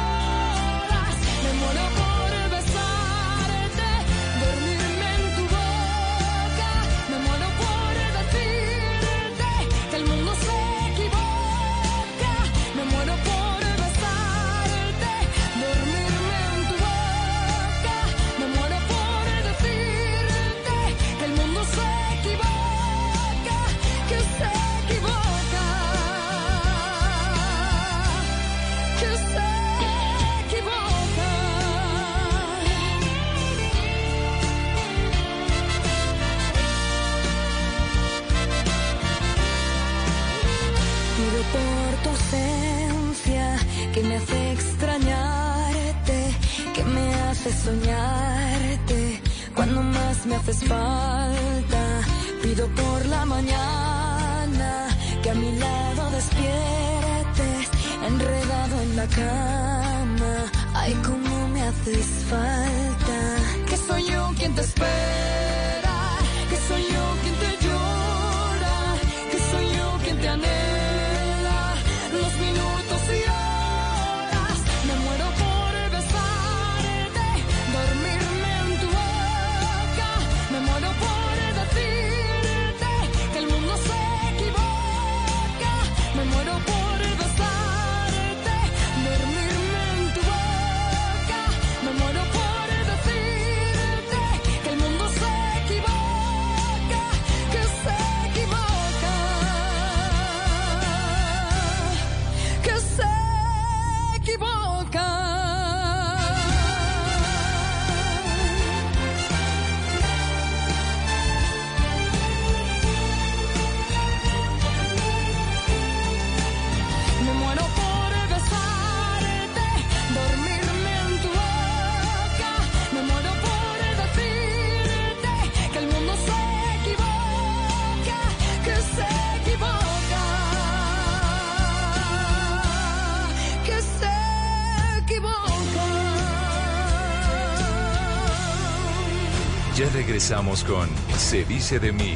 regresamos con Se dice de mí.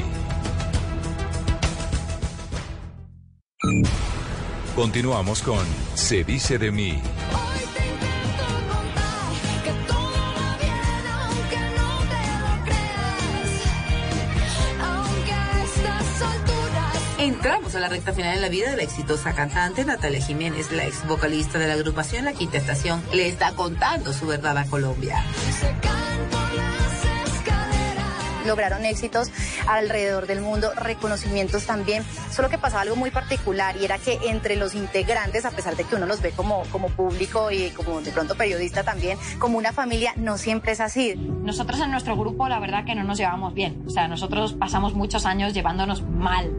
Continuamos con Se dice de mí. Que todo va bien aunque no te lo creas, aunque a estas alturas Entramos a la recta final en la vida de la exitosa cantante Natalia Jiménez, la ex vocalista de la agrupación La Quinta Estación, le está contando su verdad a Colombia. Lograron éxitos alrededor del mundo, reconocimientos también. Solo que pasaba algo muy particular y era que entre los integrantes, a pesar de que uno los ve como, como público y como de pronto periodista también, como una familia, no siempre es así. Nosotros en nuestro grupo la verdad que no nos llevamos bien. O sea, nosotros pasamos muchos años llevándonos mal.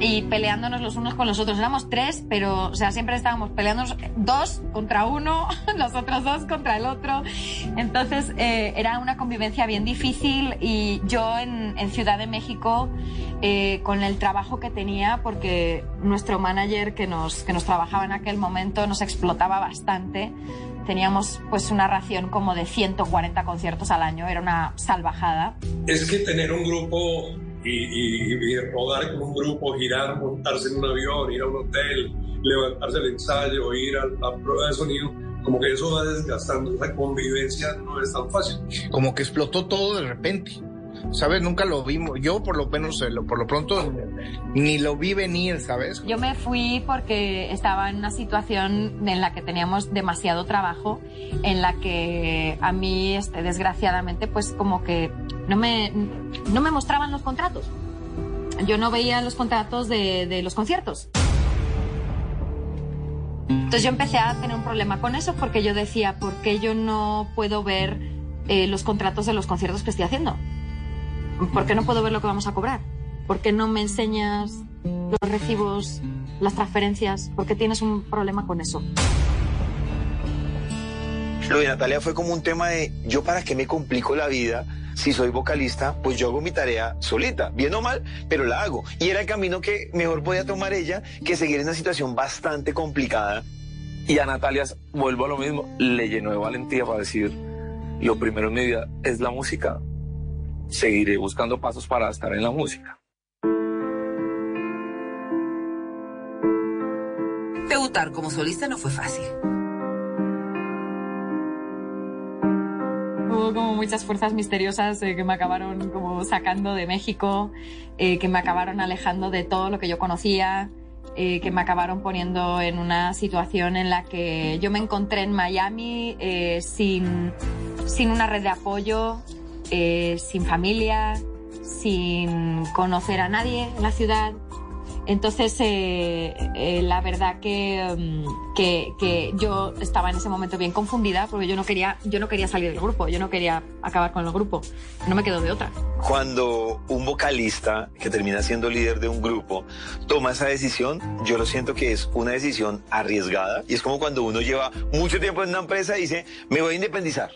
Y peleándonos los unos con los otros. Éramos tres, pero o sea, siempre estábamos peleándonos dos contra uno, los otros dos contra el otro. Entonces eh, era una convivencia bien difícil y yo en, en Ciudad de México, eh, con el trabajo que tenía, porque nuestro manager que nos, que nos trabajaba en aquel momento nos explotaba bastante, teníamos pues una ración como de 140 conciertos al año, era una salvajada. Es que tener un grupo y, y- y rodar con un grupo, girar, montarse en un avión, ir a un hotel, levantarse el ensayo, ir a la prueba de sonido, como que eso va desgastando. Esa convivencia no es tan fácil. Como que explotó todo de repente. ¿Sabes? Nunca lo vimos. Yo, por lo menos, eh, por lo pronto, ni lo vi venir, ¿sabes? Yo me fui porque estaba en una situación en la que teníamos demasiado trabajo, en la que a mí, este, desgraciadamente, pues como que no me, no me mostraban los contratos. Yo no veía los contratos de, de los conciertos. Entonces yo empecé a tener un problema con eso porque yo decía, ¿por qué yo no puedo ver eh, los contratos de los conciertos que estoy haciendo? ¿Por qué no puedo ver lo que vamos a cobrar? ¿Por qué no me enseñas los recibos, las transferencias? ¿Por qué tienes un problema con eso? Lo de Natalia fue como un tema de yo para qué me complico la vida si soy vocalista, pues yo hago mi tarea solita, bien o mal, pero la hago. Y era el camino que mejor podía tomar ella que seguir en una situación bastante complicada. Y a Natalia, vuelvo a lo mismo, le llenó de valentía para decir, lo primero en mi vida es la música. Seguiré buscando pasos para estar en la música. Debutar como solista no fue fácil. Hubo como muchas fuerzas misteriosas eh, que me acabaron como sacando de México, eh, que me acabaron alejando de todo lo que yo conocía, eh, que me acabaron poniendo en una situación en la que yo me encontré en Miami sin, sin una red de apoyo, sin familia, sin conocer a nadie en la ciudad. Entonces, eh, eh, la verdad que, mm, que, que yo estaba en ese momento bien confundida porque yo no, quería, yo no quería salir del grupo, yo no quería acabar con el grupo, no me quedo de otra. Cuando un vocalista que termina siendo líder de un grupo toma esa decisión, yo lo siento que es una decisión arriesgada y es como cuando uno lleva mucho tiempo en una empresa y dice, me voy a independizar.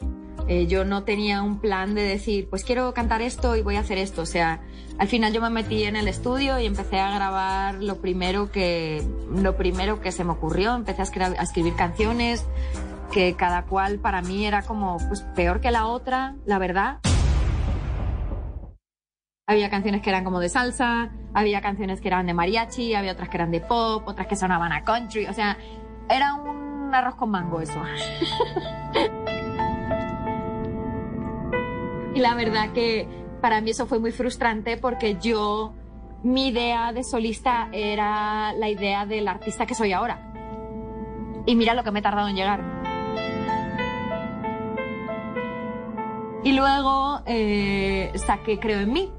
Eh, yo no tenía un plan de decir, pues quiero cantar esto y voy a hacer esto. O sea, al final yo me metí en el estudio y empecé a grabar lo primero que, lo primero que se me ocurrió. Empecé a, escri- a escribir canciones que cada cual para mí era como pues, peor que la otra, la verdad. Había canciones que eran como de salsa, había canciones que eran de mariachi, había otras que eran de pop, otras que sonaban a country. O sea, era un arroz con mango eso. Y la verdad que para mí eso fue muy frustrante porque yo, mi idea de solista era la idea del artista que soy ahora. Y mira lo que me he tardado en llegar. Y luego eh, saqué Creo en mí.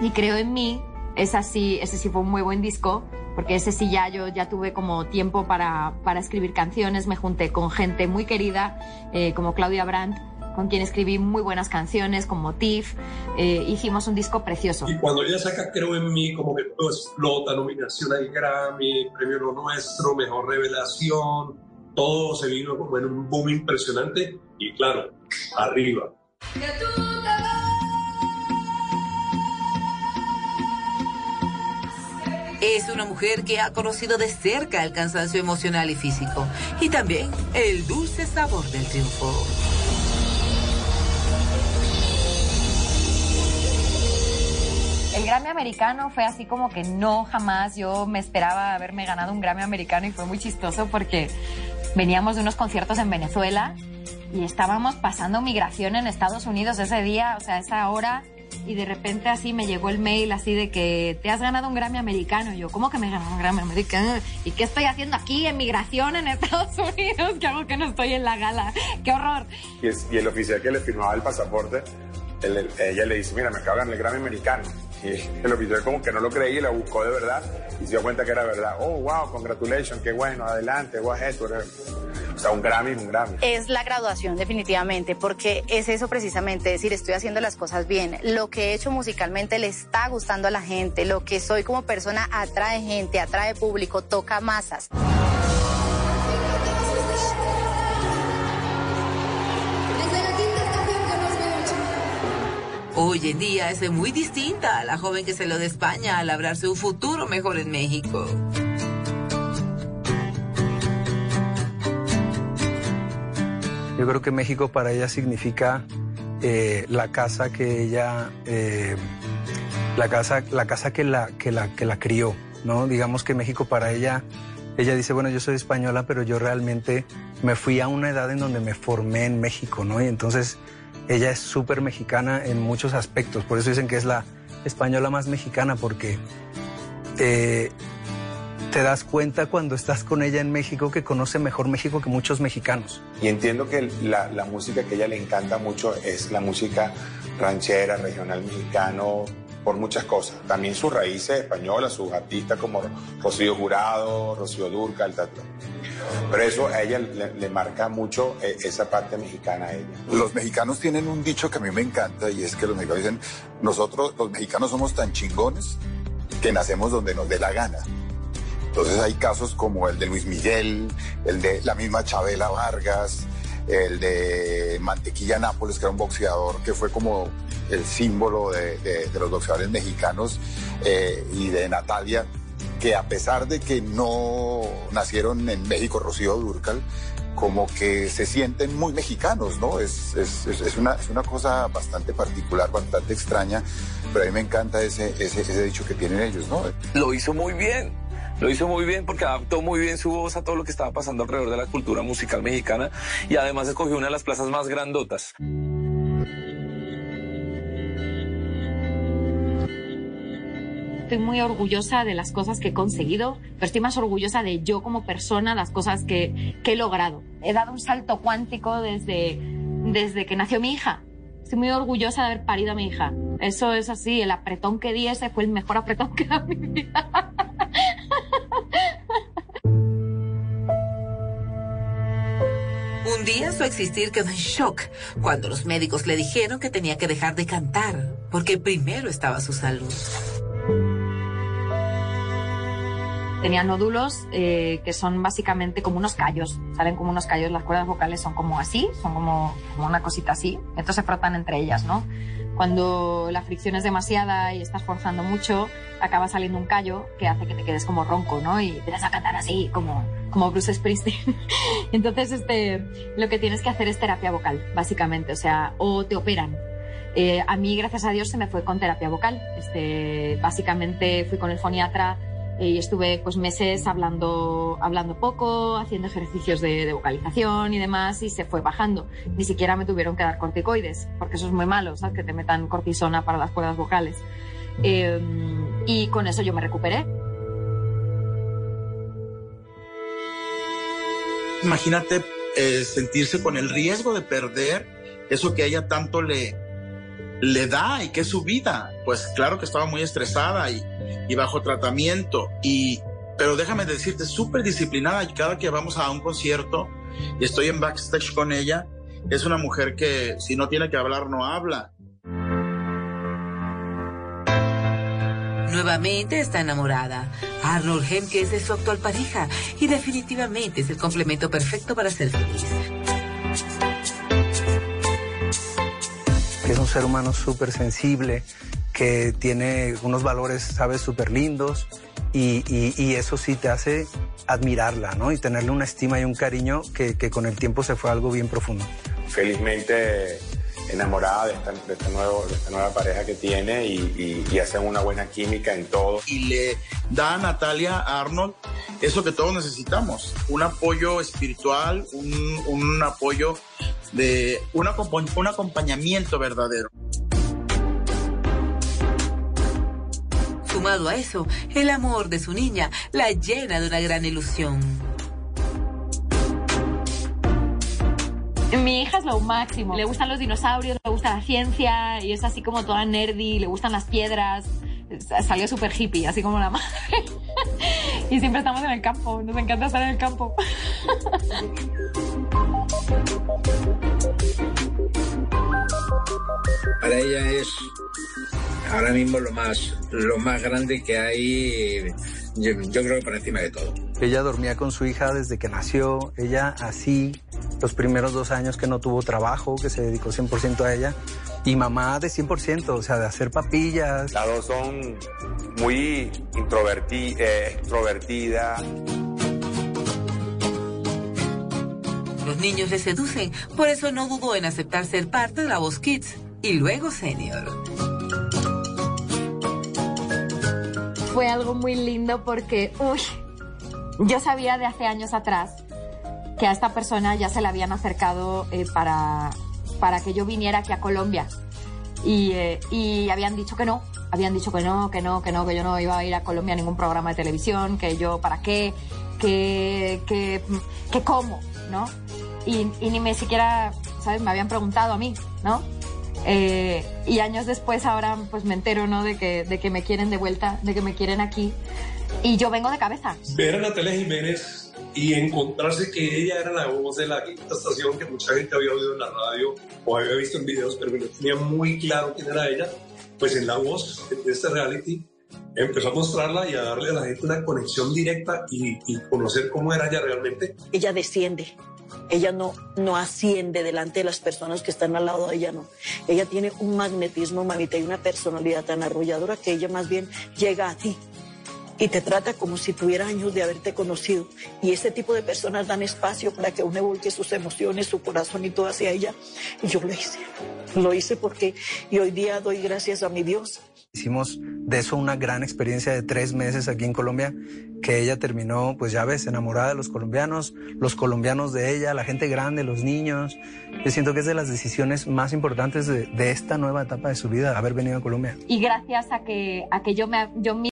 Y Creo en mí, es así, ese sí fue un muy buen disco, porque ese sí ya yo ya tuve como tiempo para, para escribir canciones, me junté con gente muy querida, eh, como Claudia Brandt, con quien escribí muy buenas canciones, con Motif, eh, hicimos un disco precioso. Y cuando ella saca Creo en mí, como que todo explota, nominación al Grammy, premio Lo Nuestro, mejor revelación, todo se vino como en un boom impresionante y claro, arriba. Es una mujer que ha conocido de cerca el cansancio emocional y físico y también el dulce sabor del triunfo. Grammy americano fue así como que no jamás yo me esperaba haberme ganado un Grammy americano y fue muy chistoso porque veníamos de unos conciertos en Venezuela y estábamos pasando migración en Estados Unidos ese día, o sea, esa hora y de repente así me llegó el mail así de que te has ganado un Grammy americano. Y yo, ¿cómo que me he ganado un Grammy americano? ¿Y qué estoy haciendo aquí en migración en Estados Unidos? ¿Qué hago que no estoy en la gala? ¡Qué horror! Y, es- y el oficial que le firmaba el pasaporte, ella le dice, mira, me ganar el Grammy americano. Y el oficial como que no lo creía y la buscó de verdad y se dio cuenta que era verdad. Oh, wow, congratulations, qué bueno, adelante, ahead, whatever. O sea, un Grammy un Grammy. Es la graduación definitivamente, porque es eso precisamente, es decir, estoy haciendo las cosas bien, lo que he hecho musicalmente le está gustando a la gente, lo que soy como persona atrae gente, atrae público, toca masas. Hoy en día es muy distinta a la joven que se lo de España a labrarse un futuro mejor en México. Yo creo que México para ella significa eh, la casa que ella, eh, la casa, la casa que la, que la, que la crió, ¿no? Digamos que México para ella, ella dice, bueno, yo soy española, pero yo realmente me fui a una edad en donde me formé en México, ¿no? Y entonces ella es súper mexicana en muchos aspectos, por eso dicen que es la española más mexicana, porque eh, te das cuenta cuando estás con ella en México que conoce mejor México que muchos mexicanos. Y entiendo que la, la música que a ella le encanta mucho es la música ranchera, regional mexicano, por muchas cosas. También sus raíces españolas, sus artistas como Rocío Jurado, Rocío Durcal, tal, tal. Pero eso a ella le, marca mucho eh, esa parte mexicana ella. Los mexicanos tienen un dicho que a mí me encanta y es que los mexicanos dicen, nosotros los mexicanos somos tan chingones que nacemos donde nos dé la gana. Entonces hay casos como el de Luis Miguel, el de la misma Chabela Vargas, el de Mantequilla Nápoles, que era un boxeador que fue como el símbolo de, los boxeadores mexicanos, eh, y de Natalia, que a pesar de que no nacieron en México, Rocío Durcal, como que se sienten muy mexicanos, ¿no? Es, es, es- una, es una cosa bastante particular, bastante extraña, pero a mí me encanta ese, ese dicho que tienen ellos, ¿no? Lo hizo muy bien. Lo hizo muy bien porque adaptó muy bien su voz a todo lo que estaba pasando alrededor de la cultura musical mexicana y además escogió una de las plazas más grandotas. Estoy muy orgullosa de las cosas que he conseguido, pero estoy más orgullosa de yo como persona, las cosas que, que he logrado. He dado un salto cuántico desde, desde que nació mi hija. Estoy muy orgullosa de haber parido a mi hija. Eso es así, el apretón que di ese fue el mejor apretón que en mi vida. Un día su existir quedó en shock cuando los médicos le dijeron que tenía que dejar de cantar porque primero estaba su salud. Tenía nódulos eh, que son básicamente como unos callos. Salen como unos callos, las cuerdas vocales son como así, son como, como una cosita así. Entonces se frotan entre ellas, ¿no? Cuando la fricción es demasiada y estás forzando mucho, acaba saliendo un callo que hace que te quedes como ronco, ¿no? Y empiezas a cantar así, como, como Bruce Springsteen. Entonces, este, lo que tienes que hacer es terapia vocal, básicamente. O sea, o te operan. Eh, a mí, gracias a Dios, se me fue con terapia vocal. Este, básicamente fui con el foniatra y estuve pues meses hablando, hablando poco, haciendo ejercicios de, vocalización y demás y se fue bajando. Ni siquiera me tuvieron que dar corticoides, porque eso es muy malo, ¿sabes? Que te metan cortisona para las cuerdas vocales. Eh, y con eso yo me recuperé. Imagínate eh, sentirse con el riesgo de perder eso que a ella tanto le, le da y que es su vida. Pues claro que estaba muy estresada y, bajo tratamiento. Y, pero déjame decirte, súper disciplinada. Y cada que vamos a un concierto y estoy en backstage con ella, es una mujer que si no tiene que hablar, no habla. Nuevamente está enamorada. Arnold Hemkes es su actual pareja y definitivamente es el complemento perfecto para ser feliz. Que es un ser humano súper sensible, que tiene unos valores, sabes, súper lindos y, eso sí te hace admirarla, ¿no? Y tenerle una estima y un cariño que con el tiempo se fue algo bien profundo. felizmente enamorada de esta, de esta nuevo- de esta nueva pareja que tiene y, y- y hacen una buena química en todo. y le da a Natalia a Arnold eso que todos necesitamos, un apoyo espiritual, un, un apoyo de un, acompa- un acompañamiento verdadero. Sumado a eso, el amor de su niña la llena de una gran ilusión. Mi hija es lo máximo. Le gustan los dinosaurios, le gusta la ciencia y es así como toda nerdy, le gustan las piedras. Salió súper hippie, así como la madre. y siempre estamos en el campo, nos encanta estar en el campo. Para ella es ahora mismo lo más, lo más grande que hay, yo, yo creo que por encima de todo. Ella dormía con su hija desde que nació, ella así, los primeros dos años que no tuvo trabajo, que se dedicó 100% a ella, y mamá de 100%, o sea, de hacer papillas. Las dos son muy introverti- eh, extrovertidas. Los niños le seducen, por eso no dudó en aceptar ser parte de la Voz Kids y luego Senior. Fue algo muy lindo porque, uy, yo sabía de hace años atrás que a esta persona ya se le habían acercado eh, para, para que yo viniera aquí a Colombia. Y, eh, y habían dicho que no, habían dicho que no, que no, que no, que yo no iba a ir a Colombia a ningún programa de televisión, que yo para qué, que, que, que cómo, ¿no? Y, y ni me siquiera, ¿sabes? Me habían preguntado a mí, ¿no? Eh, y años después ahora pues me entero, ¿no? De que, de que me quieren de vuelta, de que me quieren aquí. Y yo vengo de cabeza. ver a Natalia Jiménez y encontrarse que ella era la voz de la quinta estación que mucha gente había oído en la radio o había visto en videos, pero que no tenía muy claro quién era ella, pues en la voz de este reality empezó a mostrarla y a darle a la gente una conexión directa y, y conocer cómo era ella realmente. Ella desciende, ella no, no asciende delante de las personas que están al lado de ella, no. Ella tiene un magnetismo, mamita, y una personalidad tan arrolladora que ella más bien llega a ti y te trata como si tuviera años de haberte conocido. Y ese tipo de personas dan espacio para que uno evolque sus emociones, su corazón y todo hacia ella. Y yo lo hice. Lo hice porque, y hoy día doy gracias a mi Dios. Hicimos de eso una gran experiencia de tres meses aquí en Colombia, que ella terminó, pues ya ves, enamorada de los colombianos, los colombianos de ella, la gente grande, los niños. Yo siento que es de las decisiones más importantes de, esta nueva etapa de su vida, haber venido a Colombia. Y gracias a que, a que yo, me,